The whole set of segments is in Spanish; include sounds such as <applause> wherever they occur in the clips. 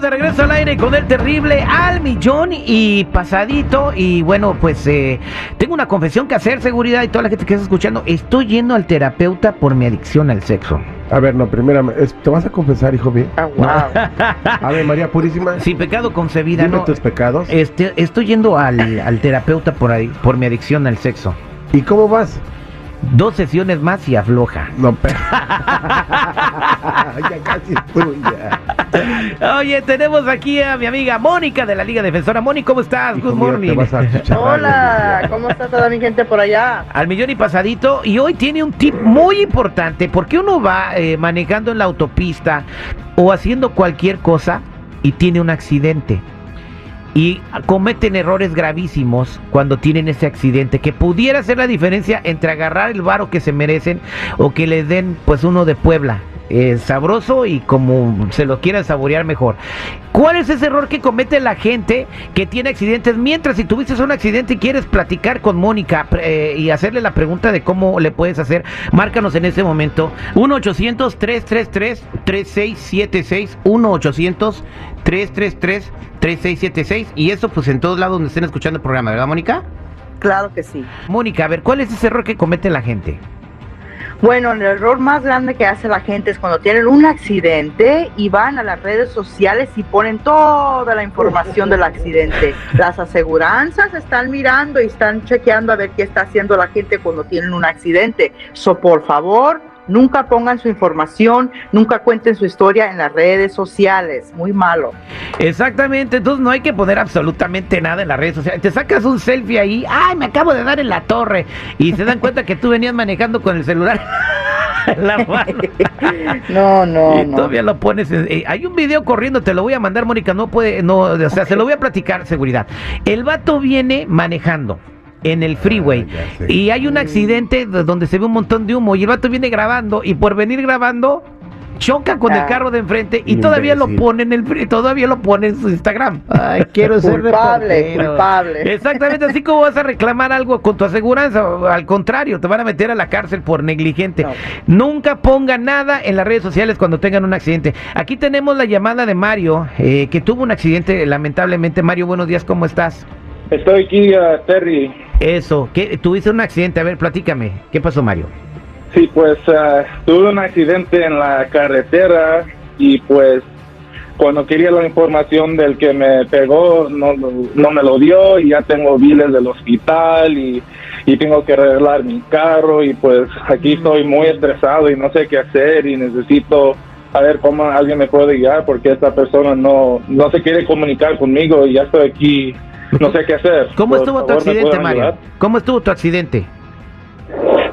estamos de regreso al aire con el terrible al millón y pasadito. Y bueno, pues eh, tengo una confesión que hacer, seguridad y toda la gente que está escuchando. Estoy yendo al terapeuta por mi adicción al sexo. A ver, no, primero, ¿te vas a confesar, hijo mío? Ah, wow. <laughs> A ver, María Purísima. Sin pecado concebida, Dime ¿no? tus pecados. Este, estoy yendo al, al terapeuta por, adi- por mi adicción al sexo. ¿Y cómo vas? Dos sesiones más y afloja. No, pero... <laughs> ya casi es tuya. <laughs> Oye, tenemos aquí a mi amiga Mónica de la Liga Defensora. Mónica, ¿cómo estás? Hijo Good mío, morning. te vas a achicharrar, Hola. ¿cómo está toda mi gente por allá? Al millón y pasadito. Y hoy tiene un tip muy importante. Porque uno va eh, manejando en la autopista o haciendo cualquier cosa y tiene un accidente. Y cometen errores gravísimos cuando tienen ese accidente. Que pudiera ser la diferencia entre agarrar el varo que se merecen o que les den pues uno de Puebla. Eh, sabroso y como se lo quieran saborear mejor. ¿Cuál es ese error que comete la gente que tiene accidentes? Mientras si tuviste un accidente y quieres platicar con Mónica eh, y hacerle la pregunta de cómo le puedes hacer, márcanos en ese momento 1-800-333-3676, 1-800-333-3676 y eso pues en todos lados donde estén escuchando el programa, ¿verdad Mónica? Claro que sí. Mónica, a ver, ¿cuál es ese error que comete la gente? Bueno, el error más grande que hace la gente es cuando tienen un accidente y van a las redes sociales y ponen toda la información del accidente. Las aseguranzas están mirando y están chequeando a ver qué está haciendo la gente cuando tienen un accidente. So, por favor, nunca pongan su información, nunca cuenten su historia en las redes sociales. Muy malo. Exactamente, entonces no hay que poner absolutamente nada en las redes sociales. Te sacas un selfie ahí, ay, me acabo de dar en la torre. Y se dan cuenta que tú venías manejando con el celular <laughs> la <laughs> mano. No, no, y no. todavía lo pones. en- eh, hay un video corriendo, te lo voy a mandar, Mónica. No puede, no, o sea, se lo voy a platicar, seguridad. El vato viene manejando en el freeway Ah, y hay un accidente de- donde se ve un montón de humo y el vato viene grabando y por venir grabando choca con el Ah. carro de enfrente y todavía lo pone en el todavía lo pone en su Instagram. <laughs> Ay, quiero ser Culpable, culpable. Exactamente, así como vas a reclamar algo con tu aseguranza, al contrario, te van a meter a la cárcel por negligente. No. Nunca pongan nada en las redes sociales cuando tengan un accidente. Aquí tenemos la llamada de Mario, eh, que tuvo un accidente, lamentablemente. Mario, buenos días, ¿cómo estás? Estoy aquí, uh, Terry. Eso, ¿qué, tuviste un accidente, a ver, platícame. ¿Qué pasó, Mario? Sí, pues uh, tuve un accidente en la carretera y pues cuando quería la información del que me pegó no, no me lo dio y ya tengo biles del hospital y, y tengo que arreglar mi carro y pues aquí estoy muy estresado y no sé qué hacer y necesito saber cómo alguien me puede guiar porque esta persona no, no se quiere comunicar conmigo y ya estoy aquí, no sé qué hacer. ¿Cómo Por estuvo tu favor, ¿me accidente, Mario? ayudar? ¿Cómo estuvo tu accidente?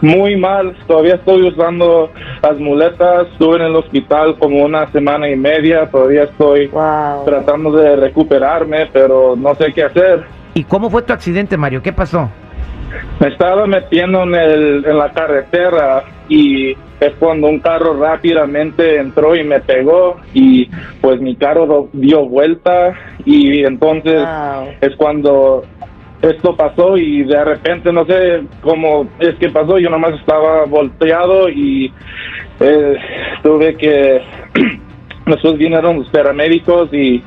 Muy mal, todavía estoy usando las muletas, estuve en el hospital como una semana y media, todavía estoy Wow. tratando de recuperarme, pero no sé qué hacer. ¿Y cómo fue tu accidente, Mario? ¿Qué pasó? Me estaba metiendo en, el, en la carretera y es cuando un carro rápidamente entró y me pegó y pues mi carro dio vuelta y entonces Wow. es cuando esto pasó y de repente no sé cómo es que pasó, yo nomás estaba volteado y eh, tuve que <clears throat> después vinieron los paramédicos y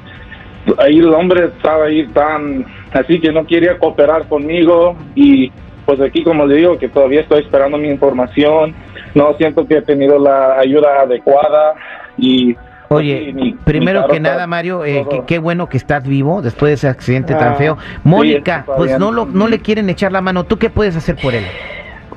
ahí el hombre estaba ahí tan así que no quería cooperar conmigo y pues aquí como le digo que todavía estoy esperando mi información, no siento que he tenido la ayuda adecuada y Oye, Sí, mi- primero mi que nada, Mario, eh, qué, bueno que estás vivo después de ese accidente tan Ah, feo. Mónica, pues bien. no, lo, no le quieren echar la mano. ¿Tú qué puedes hacer por él?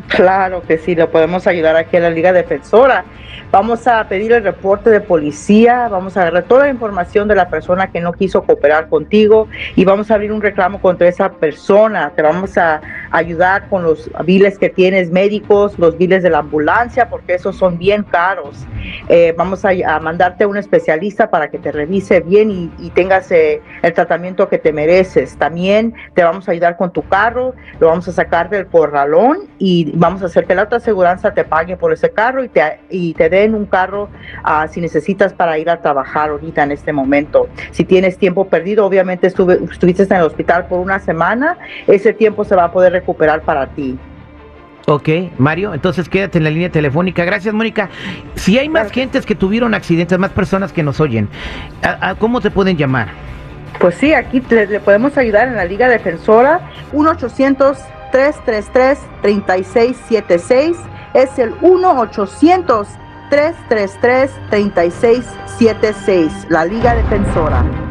Claro que sí, lo podemos ayudar aquí en la Liga Defensora. Vamos a pedir el reporte de policía, vamos a agarrar toda la información de la persona que no quiso cooperar contigo y vamos a abrir un reclamo contra esa persona. Te vamos a ayudar con los biles que tienes médicos, los biles de la ambulancia, porque esos son bien caros. Eh, vamos a, mandarte a un especialista para que te revise bien y, y tengas eh, el tratamiento que te mereces. También te vamos a ayudar con tu carro, lo vamos a sacar del corralón y vamos a hacer que la otra aseguranza te pague por ese carro y te, y te den un carro ah, si necesitas para ir a trabajar ahorita en este momento. Si tienes tiempo perdido, obviamente estuve, estuviste en el hospital por una semana, ese tiempo se va a poder recuperar para ti. Ok, Mario, entonces quédate en la línea telefónica. Gracias, Mónica. Si hay más gentes que tuvieron accidentes, más personas que nos oyen, ¿a- a ¿cómo te pueden llamar? Pues sí, aquí te- le podemos ayudar en la Liga Defensora. 1-800-333-3676. Es el 1-800-333-3676. La Liga Defensora.